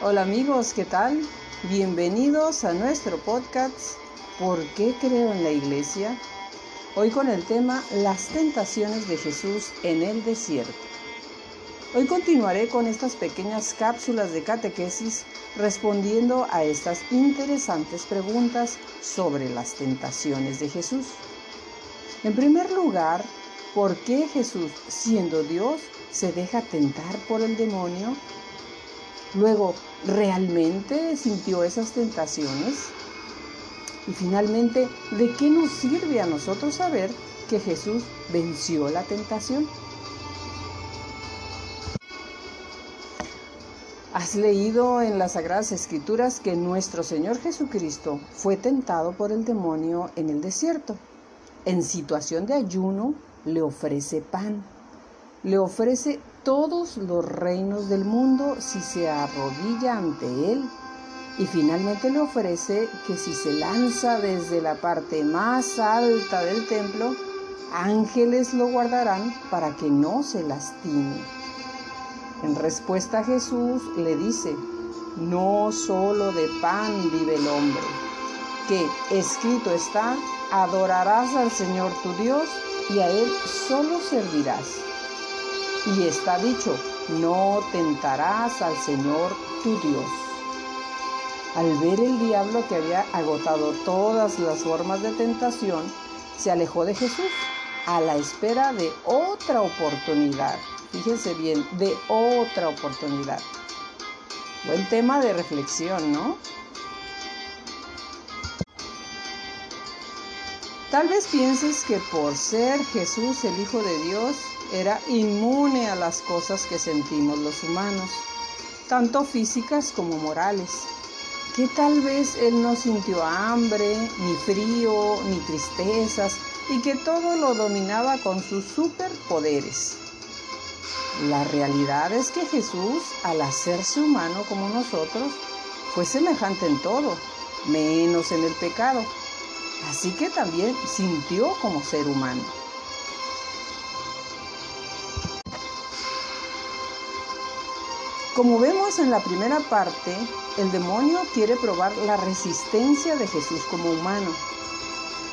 Hola amigos, ¿qué tal? Bienvenidos a nuestro podcast ¿Por qué creo en la iglesia? Hoy con el tema Las tentaciones de Jesús en el desierto. Hoy continuaré con estas pequeñas cápsulas de catequesis respondiendo a estas interesantes preguntas sobre las tentaciones de Jesús. En primer lugar, ¿por qué Jesús, siendo Dios, se deja tentar por el demonio? Luego, ¿realmente sintió esas tentaciones? Y finalmente, ¿de qué nos sirve a nosotros saber que Jesús venció la tentación? ¿Has leído en las Sagradas Escrituras que nuestro Señor Jesucristo fue tentado por el demonio en el desierto? En situación de ayuno le ofrece pan, le ofrece todos los reinos del mundo si se arrodilla ante él. Y finalmente le ofrece que si se lanza desde la parte más alta del templo, ángeles lo guardarán para que no se lastime. En respuesta Jesús le dice, no solo de pan vive el hombre, que escrito está, adorarás al Señor tu Dios y a Él solo servirás. Y está dicho, no tentarás al Señor tu Dios. Al ver el diablo que había agotado todas las formas de tentación, se alejó de Jesús a la espera de otra oportunidad. Fíjense bien, de otra oportunidad. Buen tema de reflexión, ¿no? Tal vez pienses que por ser Jesús el Hijo de Dios, era inmune a las cosas que sentimos los humanos, tanto físicas como morales, que tal vez Él no sintió hambre, ni frío, ni tristezas, y que todo lo dominaba con sus superpoderes. La realidad es que Jesús, al hacerse humano como nosotros, fue semejante en todo, menos en el pecado. Así que también sintió como ser humano. Como vemos en la primera parte, el demonio quiere probar la resistencia de Jesús como humano.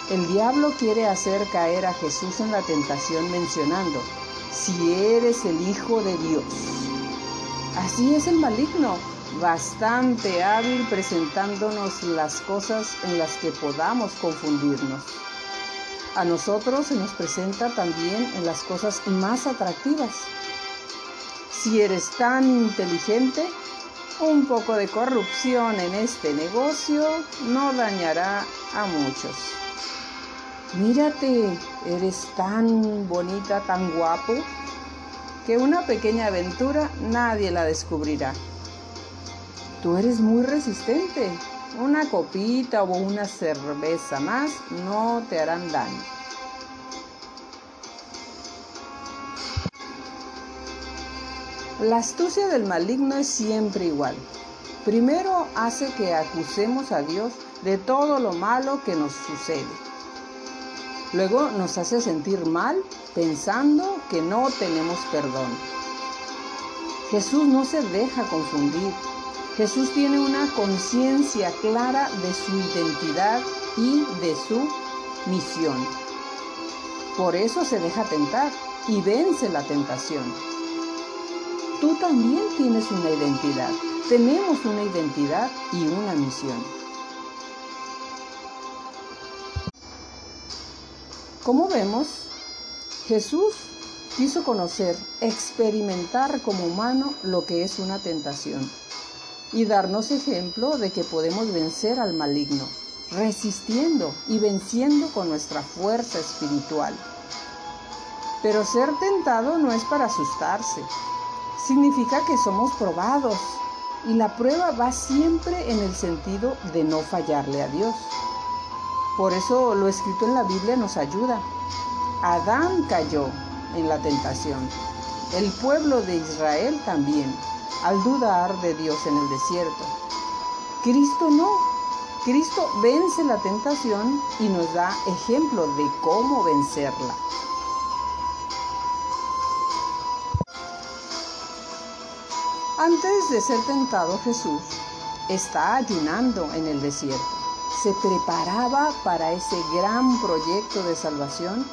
El diablo quiere hacer caer a Jesús en la tentación mencionando, si eres el Hijo de Dios. Así es el maligno, bastante hábil presentándonos las cosas en las que podamos confundirnos. A nosotros se nos presenta también en las cosas más atractivas, si eres tan inteligente, un poco de corrupción en este negocio no dañará a muchos. Mírate, eres tan bonita, tan guapo, que una pequeña aventura nadie la descubrirá. Tú eres muy resistente. Una copita o una cerveza más no te harán daño. La astucia del maligno es siempre igual. Primero hace que acusemos a Dios de todo lo malo que nos sucede. Luego nos hace sentir mal pensando que no tenemos perdón. Jesús no se deja confundir. Jesús tiene una conciencia clara de su identidad y de su misión. Por eso se deja tentar y vence la tentación tú también tienes una identidad. Tenemos una identidad y una misión. Como vemos, Jesús quiso conocer, experimentar como humano lo que es una tentación y darnos ejemplo de que podemos vencer al maligno, resistiendo y venciendo con nuestra fuerza espiritual. Pero ser tentado no es para asustarse, significa que somos probados y la prueba va siempre en el sentido de no fallarle a Dios. Por eso lo escrito en la Biblia nos ayuda. Adán cayó en la tentación. El pueblo de Israel también, al dudar de Dios en el desierto. Cristo no. Cristo vence la tentación y nos da ejemplo de cómo vencerla. Antes de ser tentado Jesús, está ayunando en el desierto. Se preparaba para ese gran proyecto de salvación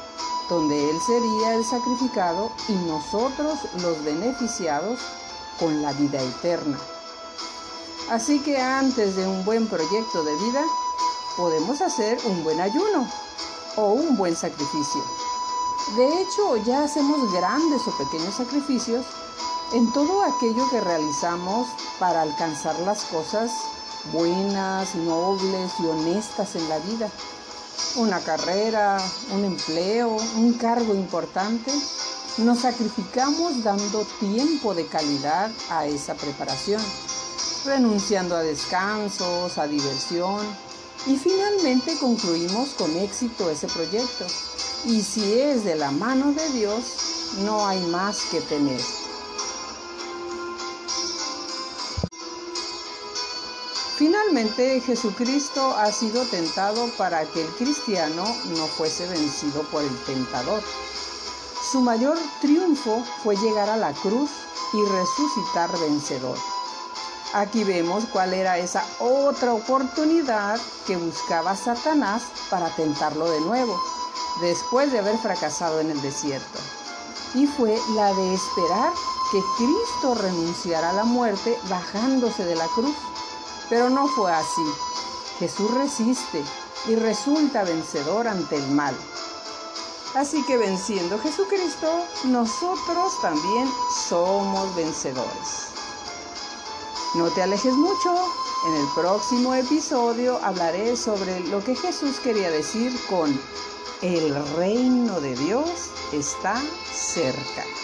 donde Él sería el sacrificado y nosotros los beneficiados con la vida eterna. Así que antes de un buen proyecto de vida, podemos hacer un buen ayuno o un buen sacrificio. De hecho, ya hacemos grandes o pequeños sacrificios en todo aquello que realizamos para alcanzar las cosas buenas, nobles y honestas en la vida. Una carrera, un empleo, un cargo importante. Nos sacrificamos dando tiempo de calidad a esa preparación, renunciando a descansos, a diversión y finalmente concluimos con éxito ese proyecto. Y si es de la mano de Dios, no hay más que temer. Finalmente, Jesucristo ha sido tentado para que el cristiano no fuese vencido por el tentador. Su mayor triunfo fue llegar a la cruz y resucitar vencedor. Aquí vemos cuál era esa otra oportunidad que buscaba Satanás para tentarlo de nuevo, después de haber fracasado en el desierto. Y fue la de esperar que Cristo renunciara a la muerte bajándose de la cruz pero no fue así. Jesús resiste y resulta vencedor ante el mal. Así que venciendo Jesucristo, nosotros también somos vencedores. No te alejes mucho. En el próximo episodio hablaré sobre lo que Jesús quería decir con el reino de Dios está cerca.